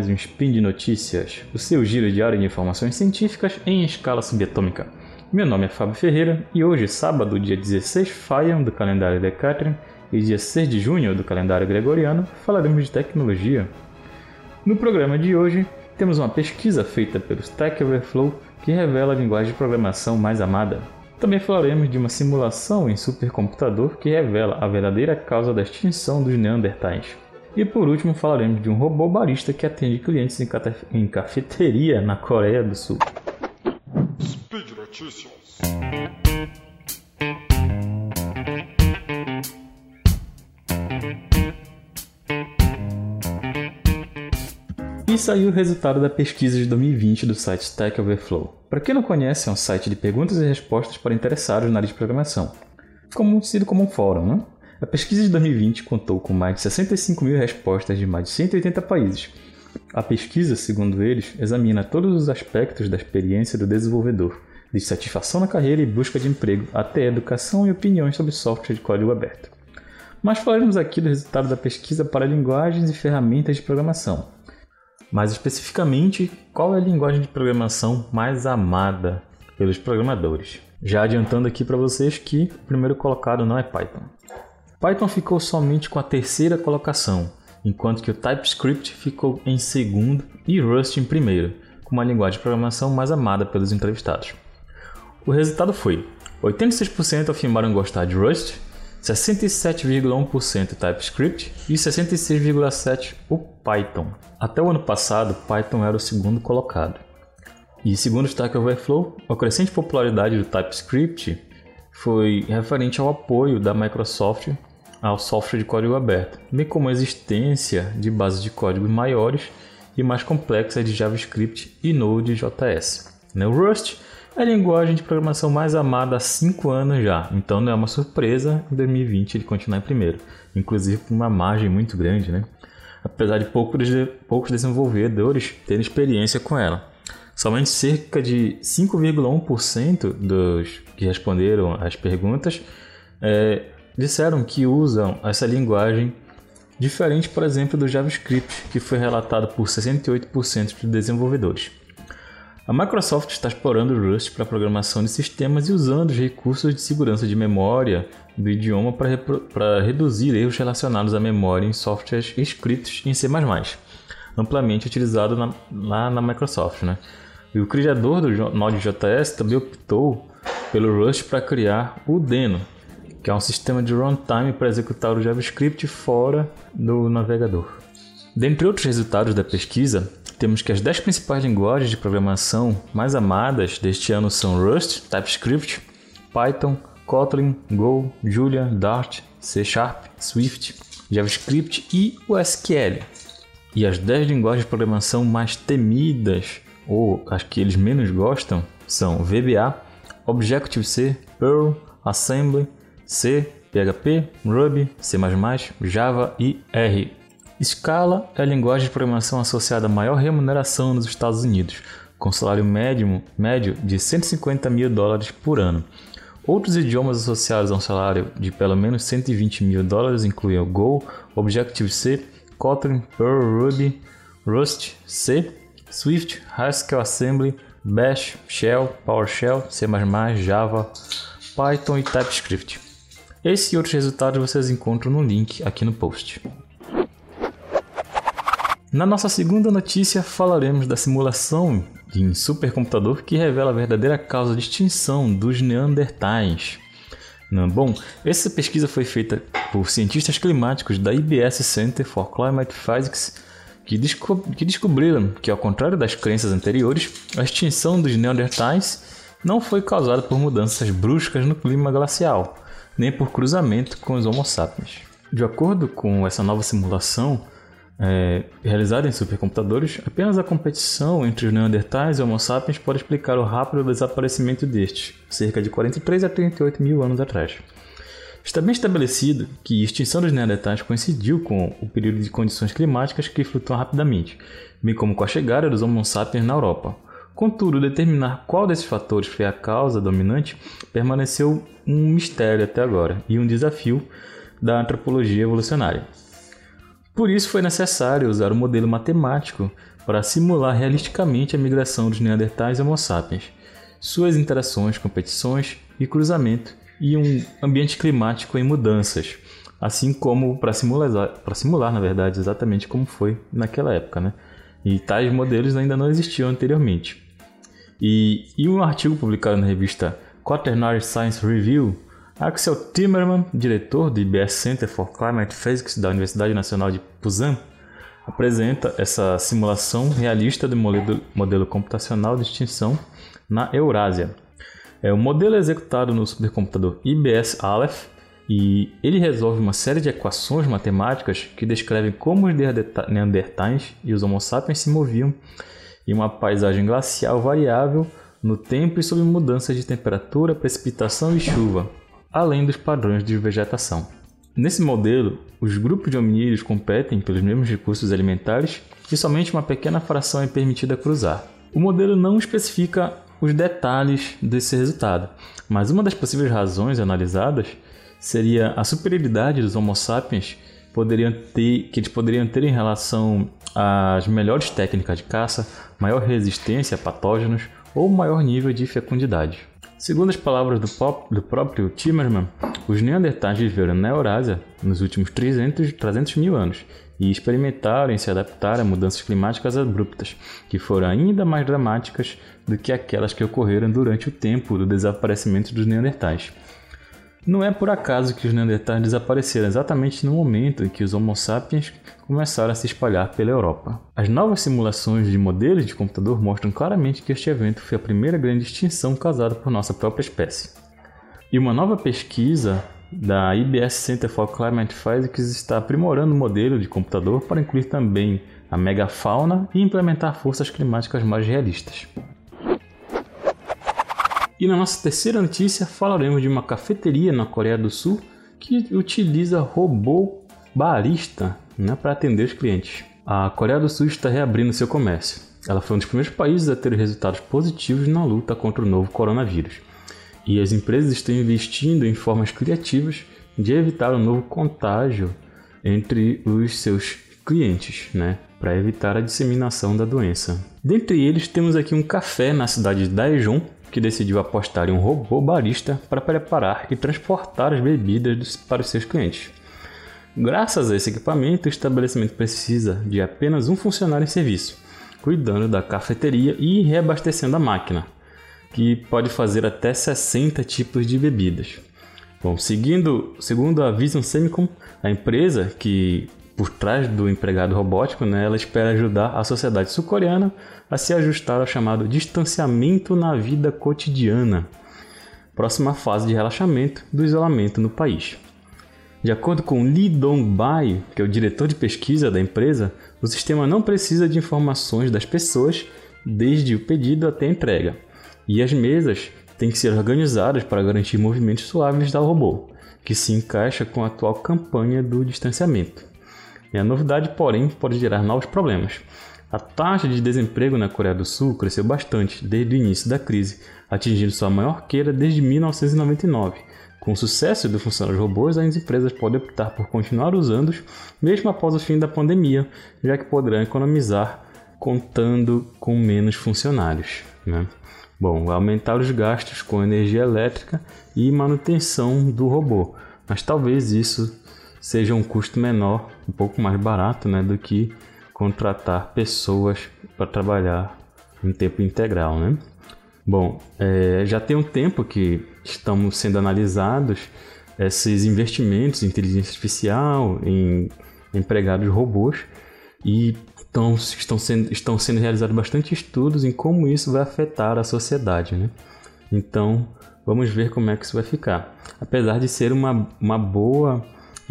mais um Spin de Notícias, o seu giro diário de informações científicas em escala subatômica. Meu nome é Fábio Ferreira e hoje, sábado, dia 16 Faian do calendário Decatrian e dia 6 de junho do calendário gregoriano, falaremos de tecnologia. No programa de hoje, temos uma pesquisa feita pelo Stack Overflow que revela a linguagem de programação mais amada. Também falaremos de uma simulação em supercomputador que revela a verdadeira causa da extinção dos Neandertais. E por último, falaremos de um robô barista que atende clientes em, em cafeteria na Coreia do Sul. Speed Notícias. E saiu o resultado da pesquisa de 2020 do site Stack Overflow. Para quem não conhece, é um site de perguntas e respostas para interessados na área de programação. Como sido como um fórum, né? A pesquisa de 2020 contou com mais de 65 mil respostas de mais de 180 países. A pesquisa, segundo eles, examina todos os aspectos da experiência do desenvolvedor, de satisfação na carreira e busca de emprego, até educação e opiniões sobre software de código aberto. Mas falaremos aqui do resultado da pesquisa para linguagens e ferramentas de programação. Mais especificamente, qual é a linguagem de programação mais amada pelos programadores? Já adiantando aqui para vocês que o primeiro colocado não é Python. Python ficou somente com a terceira colocação, enquanto que o TypeScript ficou em segundo e Rust em primeiro, com uma linguagem de programação mais amada pelos entrevistados. O resultado foi: 86% afirmaram gostar de Rust, 67,1% TypeScript e 66,7% o Python. Até o ano passado, Python era o segundo colocado. E segundo o Stack Overflow, a crescente popularidade do TypeScript foi referente ao apoio da Microsoft ao software de código aberto, bem como a existência de bases de código maiores e mais complexas de JavaScript e Node.js. Né, o Rust é a linguagem de programação mais amada há 5 anos já, então não é uma surpresa em 2020 ele continuar em primeiro, inclusive com uma margem muito grande, né? apesar de poucos desenvolvedores terem experiência com ela. Somente cerca de 5,1% dos que responderam às perguntas é, disseram que usam essa linguagem diferente, por exemplo, do JavaScript, que foi relatado por 68% dos desenvolvedores. A Microsoft está explorando o Rust para programação de sistemas e usando os recursos de segurança de memória do idioma para reduzir erros relacionados à memória em softwares escritos em C++, amplamente utilizado na, lá na Microsoft. Né? E o criador do Node.js também optou pelo Rust para criar o Deno, que é um sistema de runtime para executar o JavaScript fora do navegador. Dentre outros resultados da pesquisa, temos que as 10 principais linguagens de programação mais amadas deste ano são Rust, TypeScript, Python, Kotlin, Go, Julia, Dart, C Sharp, Swift, JavaScript e o SQL. E as 10 linguagens de programação mais temidas, ou as que eles menos gostam, são VBA, Objective-C, Perl, Assembly, C, PHP, Ruby, C++, Java e R. Scala é a linguagem de programação associada à maior remuneração nos Estados Unidos, com salário médio, médio de 150 mil dólares por ano. Outros idiomas associados a um salário de pelo menos 120 mil dólares incluem Go, Objective-C, Kotlin, Perl, Ruby, Rust, C, Swift, Haskell Assembly, Bash, Shell, PowerShell, C++, Java, Python e TypeScript. Esse e outros resultados vocês encontram no link aqui no post. Na nossa segunda notícia, falaremos da simulação em supercomputador que revela a verdadeira causa de extinção dos Neandertais. Bom, essa pesquisa foi feita por cientistas climáticos da IBS Center for Climate Physics que, desco que descobriram que, ao contrário das crenças anteriores, a extinção dos Neandertais não foi causada por mudanças bruscas no clima glacial, nem por cruzamento com os Homo sapiens. De acordo com essa nova simulação é, realizada em supercomputadores, apenas a competição entre os Neandertais e Homo sapiens pode explicar o rápido desaparecimento destes, cerca de 43 a 38 mil anos atrás. Está bem estabelecido que a extinção dos Neandertais coincidiu com o período de condições climáticas que flutuam rapidamente, bem como com a chegada dos Homo sapiens na Europa. Contudo, determinar qual desses fatores foi a causa dominante permaneceu um mistério até agora e um desafio da antropologia evolucionária. Por isso foi necessário usar o modelo matemático para simular realisticamente a migração dos Neandertais e Homo sapiens, suas interações, competições e cruzamento, e um ambiente climático em mudanças, assim como para simular, para simular, na verdade, exatamente como foi naquela época, né? E tais modelos ainda não existiam anteriormente. E em um artigo publicado na revista Quaternary Science Review, Axel Timmerman, diretor do IBS Center for Climate Physics da Universidade Nacional de Busan, apresenta essa simulação realista do modelo, computacional de extinção na Eurásia. É, o modelo executado no supercomputador IBS Aleph e ele resolve uma série de equações matemáticas que descrevem como os Neandertais e os Homo sapiens se moviam em uma paisagem glacial variável no tempo e sob mudanças de temperatura, precipitação e chuva, além dos padrões de vegetação. Nesse modelo, os grupos de hominídeos competem pelos mesmos recursos alimentares e somente uma pequena fração é permitida cruzar. O modelo não especifica os detalhes desse resultado, mas uma das possíveis razões analisadas seria a superioridade dos Homo sapiens poderiam ter, que eles poderiam ter em relação às melhores técnicas de caça, maior resistência a patógenos ou maior nível de fecundidade. Segundo as palavras do, pop, do próprio Timmerman, os Neandertais viveram na Eurásia nos últimos 300, 300 mil anos e experimentaram em se adaptar a mudanças climáticas abruptas, que foram ainda mais dramáticas do que aquelas que ocorreram durante o tempo do desaparecimento dos Neandertais. Não é por acaso que os Neandertais desapareceram exatamente no momento em que os Homo sapiens começaram a se espalhar pela Europa. As novas simulações de modelos de computador mostram claramente que este evento foi a primeira grande extinção causada por nossa própria espécie. E uma nova pesquisa da IBS Center for Climate Physics está aprimorando o modelo de computador para incluir também a megafauna e implementar forças climáticas mais realistas. E na nossa terceira notícia falaremos de uma cafeteria na Coreia do Sul que utiliza robô barista né, para atender os clientes. A Coreia do Sul está reabrindo seu comércio. Ela foi um dos primeiros países a ter resultados positivos na luta contra o novo coronavírus. E as empresas estão investindo em formas criativas de evitar o um novo contágio entre os seus clientes, né? Para evitar a disseminação da doença. Dentre eles, temos aqui um café na cidade de Daejeon, que decidiu apostar em um robô barista para preparar e transportar as bebidas para os seus clientes. Graças a esse equipamento, o estabelecimento precisa de apenas um funcionário em serviço, cuidando da cafeteria e reabastecendo a máquina, que pode fazer até 60 tipos de bebidas. Bom, seguindo, segundo a Vision Semicon, a empresa que por trás do empregado robótico, né, ela espera ajudar a sociedade sul-coreana a se ajustar ao chamado distanciamento na vida cotidiana, próxima fase de relaxamento do isolamento no país. De acordo com Lee Dong-bai, que é o diretor de pesquisa da empresa, o sistema não precisa de informações das pessoas desde o pedido até a entrega, e as mesas têm que ser organizadas para garantir movimentos suaves do robô, que se encaixa com a atual campanha do distanciamento. A novidade, porém, pode gerar novos problemas. A taxa de desemprego na Coreia do Sul cresceu bastante desde o início da crise, atingindo sua maior queda desde 1999. Com o sucesso do funcionário robôs, as empresas podem optar por continuar usando-os mesmo após o fim da pandemia, já que poderão economizar contando com menos funcionários. Né? Bom, aumentar os gastos com energia elétrica e manutenção do robô, mas talvez isso seja um custo menor, um pouco mais barato, né, do que contratar pessoas para trabalhar em tempo integral, né? Bom, é, já tem um tempo que estamos sendo analisados esses investimentos em inteligência artificial, em empregados robôs, e estão, estão, sendo, estão sendo realizados bastante estudos em como isso vai afetar a sociedade, né? Então, vamos ver como é que isso vai ficar. Apesar de ser uma, uma boa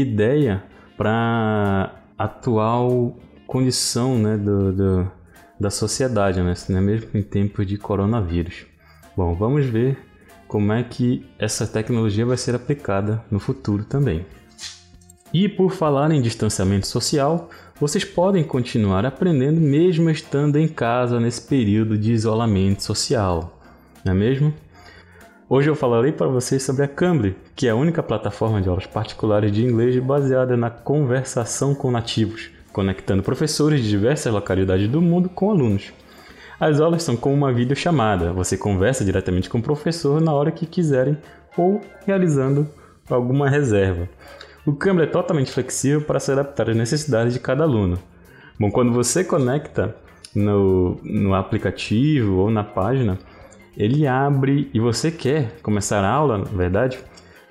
ideia para atual condição né, do, do, da sociedade, né, né, mesmo em tempos de coronavírus. Bom, vamos ver como é que essa tecnologia vai ser aplicada no futuro também. E por falar em distanciamento social, vocês podem continuar aprendendo mesmo estando em casa nesse período de isolamento social, não é mesmo? Hoje eu falarei para vocês sobre a Cambly, que é a única plataforma de aulas particulares de inglês baseada na conversação com nativos, conectando professores de diversas localidades do mundo com alunos. As aulas são como uma videochamada, você conversa diretamente com o professor na hora que quiserem ou realizando alguma reserva. O Cambly é totalmente flexível para se adaptar às necessidades de cada aluno. Bom, quando você conecta no, no aplicativo ou na página, ele abre e você quer começar a aula, na verdade,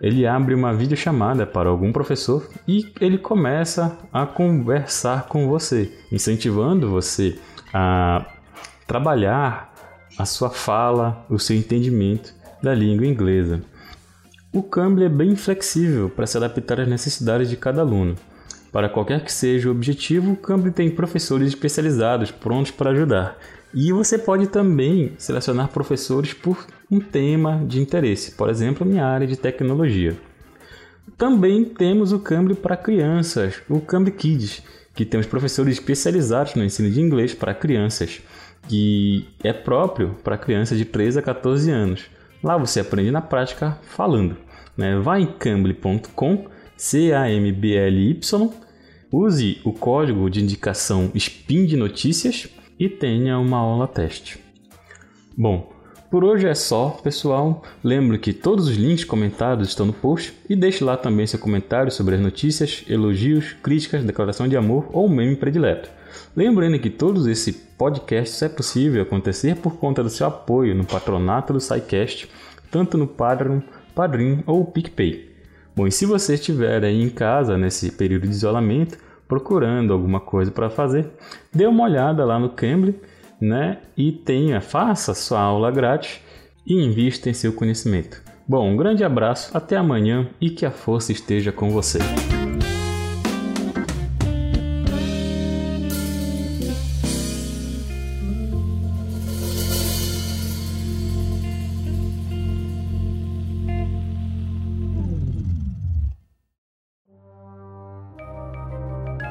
ele abre uma videochamada para algum professor e ele começa a conversar com você, incentivando você a trabalhar a sua fala, o seu entendimento da língua inglesa. O Cambly é bem flexível para se adaptar às necessidades de cada aluno. Para qualquer que seja o objetivo, o Cambly tem professores especializados prontos para ajudar, e você pode também selecionar professores por um tema de interesse, por exemplo, minha área de tecnologia. Também temos o Cambly para crianças, o Cambly Kids, que tem os professores especializados no ensino de inglês para crianças, que é próprio para crianças de 3 a 14 anos. Lá você aprende na prática falando. Né? Vá em cambly.com, C-A-M-B-L-Y, use o código de indicação SPIN de notícias e tenha uma aula teste. Bom, por hoje é só, pessoal. Lembre que todos os links comentados estão no post e deixe lá também seu comentário sobre as notícias, elogios, críticas, declaração de amor ou meme predileto. Lembrando que todos esses podcasts é possível acontecer por conta do seu apoio no patronato do SciCast, tanto no Padrim, Padrim ou PicPay. Bom, e se você estiver aí em casa nesse período de isolamento, procurando alguma coisa para fazer, dê uma olhada lá no Cambly, né? E tenha, faça sua aula grátis e invista em seu conhecimento. Bom, um grande abraço, até amanhã e que a força esteja com você.